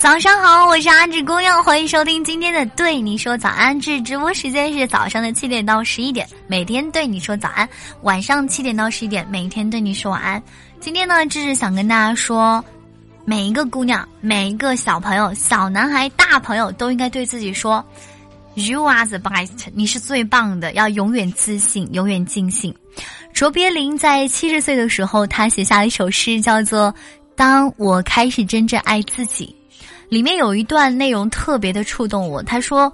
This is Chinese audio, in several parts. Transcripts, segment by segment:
早上好，我是阿志姑娘，欢迎收听今天的对你说早安。志直播时间是早上的七点到十一点，每天对你说早安；晚上七点到十一点，每天对你说晚安。今天呢，志志想跟大家说，每一个姑娘、每一个小朋友、小男孩、大朋友都应该对自己说：“You are the best，你是最棒的，要永远自信，永远尽兴。”卓别林在七十岁的时候，他写下了一首诗，叫做《当我开始真正爱自己》。里面有一段内容特别的触动我。他说：“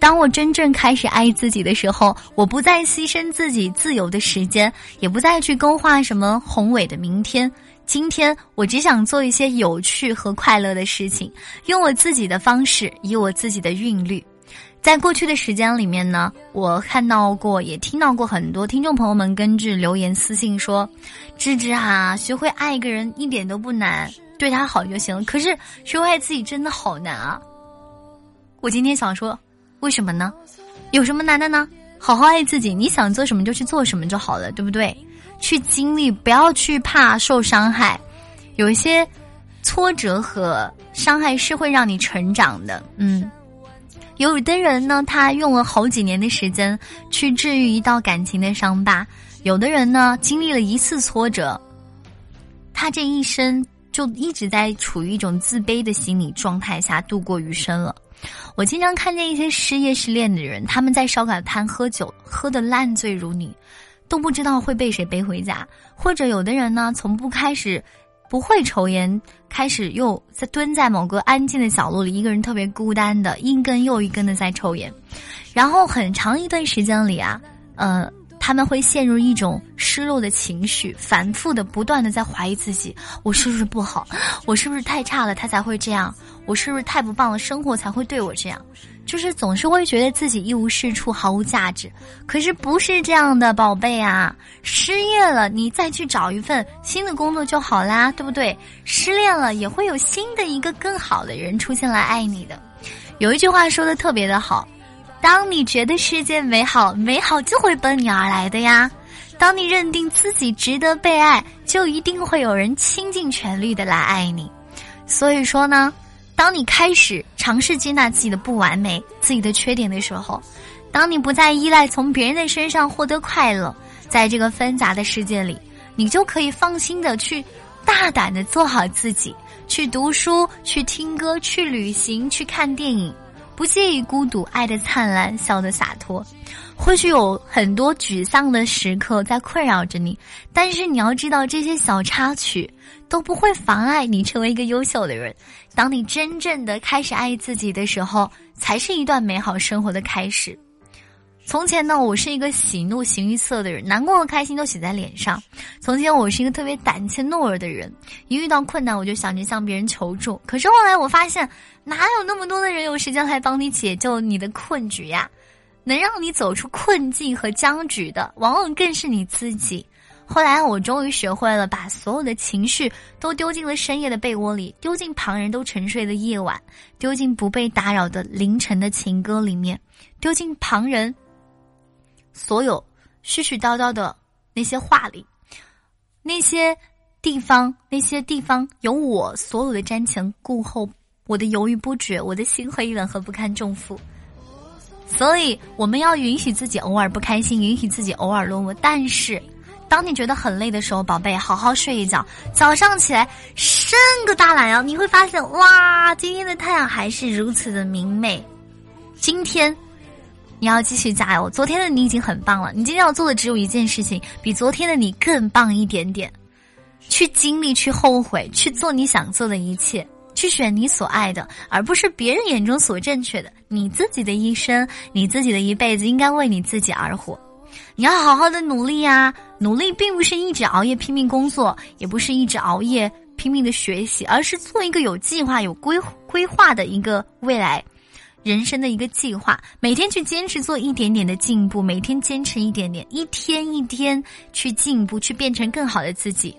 当我真正开始爱自己的时候，我不再牺牲自己自由的时间，也不再去勾画什么宏伟的明天。今天，我只想做一些有趣和快乐的事情，用我自己的方式，以我自己的韵律。在过去的时间里面呢，我看到过，也听到过很多听众朋友们根据留言私信说：‘芝芝啊，学会爱一个人一点都不难。’”对他好就行了，可是学会爱自己真的好难啊！我今天想说，为什么呢？有什么难的呢？好好爱自己，你想做什么就去做什么就好了，对不对？去经历，不要去怕受伤害。有一些挫折和伤害是会让你成长的。嗯，有的人呢，他用了好几年的时间去治愈一道感情的伤疤；有的人呢，经历了一次挫折，他这一生。就一直在处于一种自卑的心理状态下度过余生了。我经常看见一些失业失恋的人，他们在烧烤摊喝酒，喝得烂醉如泥，都不知道会被谁背回家。或者有的人呢，从不开始不会抽烟，开始又在蹲在某个安静的角落里，一个人特别孤单的，一根又一根的在抽烟，然后很长一段时间里啊，呃。他们会陷入一种失落的情绪，反复的、不断的在怀疑自己：我是不是不好？我是不是太差了？他才会这样？我是不是太不棒了？生活才会对我这样？就是总是会觉得自己一无是处，毫无价值。可是不是这样的，宝贝啊！失业了，你再去找一份新的工作就好啦，对不对？失恋了，也会有新的一个更好的人出现来爱你的。有一句话说的特别的好。当你觉得世界美好，美好就会奔你而来的呀。当你认定自己值得被爱，就一定会有人倾尽全力的来爱你。所以说呢，当你开始尝试接纳自己的不完美、自己的缺点的时候，当你不再依赖从别人的身上获得快乐，在这个纷杂的世界里，你就可以放心的去大胆的做好自己，去读书、去听歌、去旅行、去看电影。不介意孤独，爱的灿烂，笑的洒脱。或许有很多沮丧的时刻在困扰着你，但是你要知道，这些小插曲都不会妨碍你成为一个优秀的人。当你真正的开始爱自己的时候，才是一段美好生活的开始。从前呢，我是一个喜怒形于色的人，难过和开心都写在脸上。从前我是一个特别胆怯懦弱的人，一遇到困难我就想着向别人求助。可是后来我发现，哪有那么多的人有时间来帮你解救你的困局呀？能让你走出困境和僵局的，往往更是你自己。后来我终于学会了把所有的情绪都丢进了深夜的被窝里，丢进旁人都沉睡的夜晚，丢进不被打扰的凌晨的情歌里面，丢进旁人。所有絮絮叨叨的那些话里，那些地方，那些地方有我所有的瞻前顾后，我的犹豫不决，我的心灰意冷和不堪重负。所以，我们要允许自己偶尔不开心，允许自己偶尔落寞。但是，当你觉得很累的时候，宝贝，好好睡一觉，早上起来伸个大懒腰，你会发现，哇，今天的太阳还是如此的明媚。今天。你要继续加油！昨天的你已经很棒了，你今天要做的只有一件事情，比昨天的你更棒一点点。去经历，去后悔，去做你想做的一切，去选你所爱的，而不是别人眼中所正确的。你自己的一生，你自己的一辈子，应该为你自己而活。你要好好的努力呀！努力并不是一直熬夜拼命工作，也不是一直熬夜拼命的学习，而是做一个有计划、有规规划的一个未来。人生的一个计划，每天去坚持做一点点的进步，每天坚持一点点，一天一天去进步，去变成更好的自己。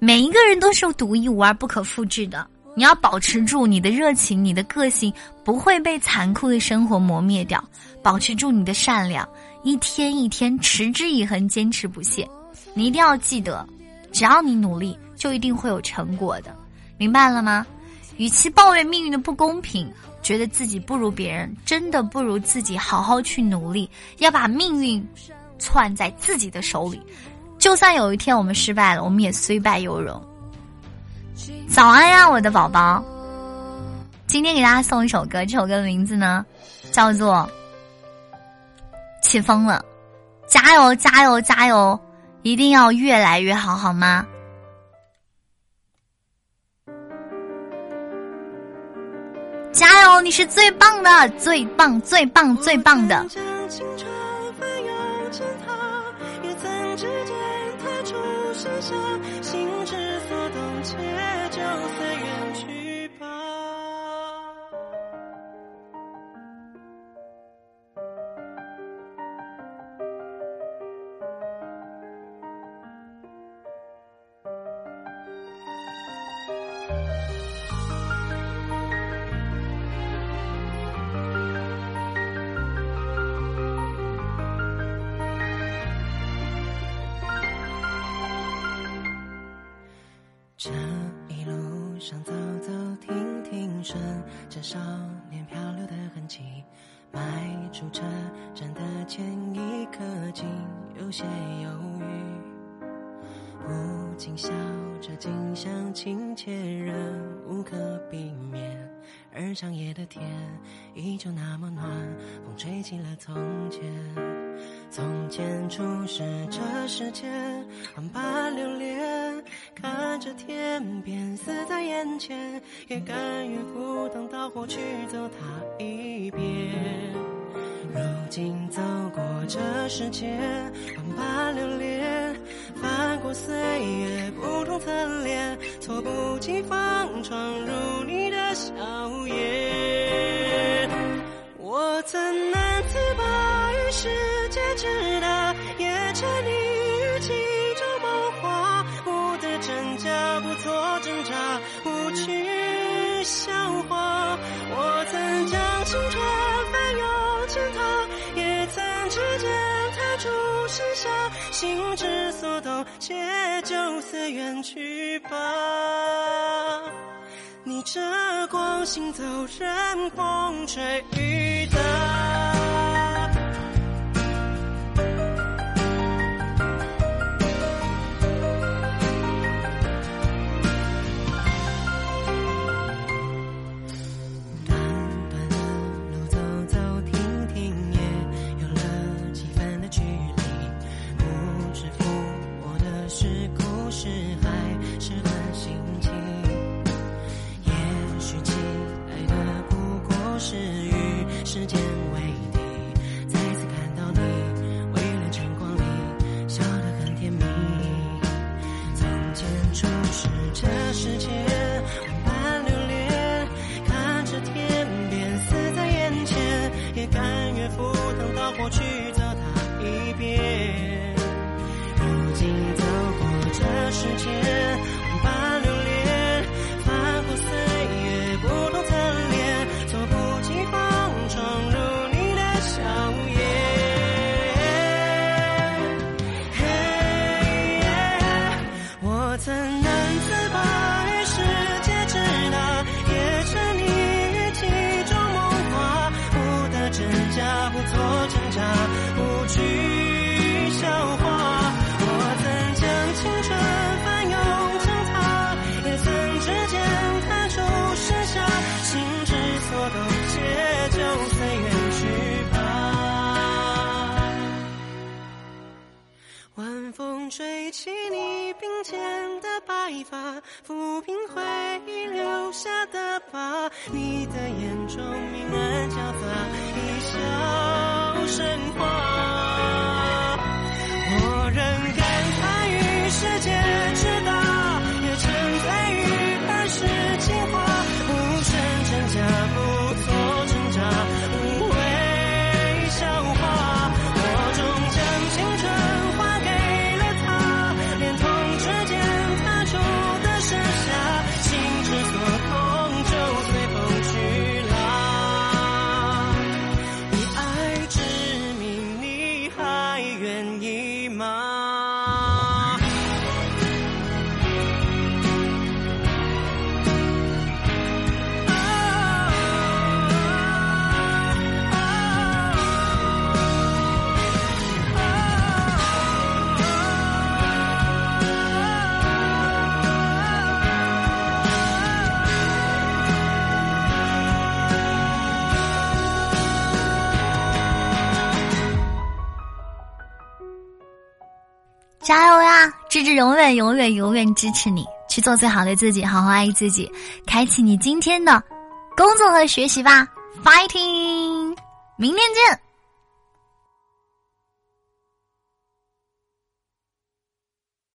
每一个人都是独一无二、不可复制的。你要保持住你的热情，你的个性不会被残酷的生活磨灭掉。保持住你的善良，一天一天持之以恒，坚持不懈。你一定要记得，只要你努力，就一定会有成果的。明白了吗？与其抱怨命运的不公平，觉得自己不如别人，真的不如自己好好去努力，要把命运攥在自己的手里。就算有一天我们失败了，我们也虽败犹荣。早安呀，我的宝宝！今天给大家送一首歌，这首歌的名字呢叫做《起风了》，加油加油加油！一定要越来越好，好吗？你是最棒的，最棒，最棒，最棒的。心之所动，且将随缘去少年漂流的痕迹，迈出车站的前一刻，竟有些犹豫。不禁笑着，近乡情怯，仍无可避免。而长夜的天依旧那么暖，风吹起了从前。从前初识这世间，万般流连，看着天边死在眼前，也甘愿赴汤蹈火去走它一遍。如今走过这世间，万般流连，翻过岁月不同侧脸，措不及防闯入你的笑颜。我曾难自拔于世。界之大，也沉溺于其中梦话，不得真假，不做挣扎，不去笑话。我曾将青春翻涌成她，也曾指尖弹出剩下，心之所动，且就此远去吧。逆着光行走，任风吹雨打。时间发，抚平回忆留下的疤。你的眼中明暗交杂，一笑加油呀！芝芝永远永远永远支持你，去做最好的自己，好好爱自己，开启你今天的工作和学习吧！Fighting，明天见。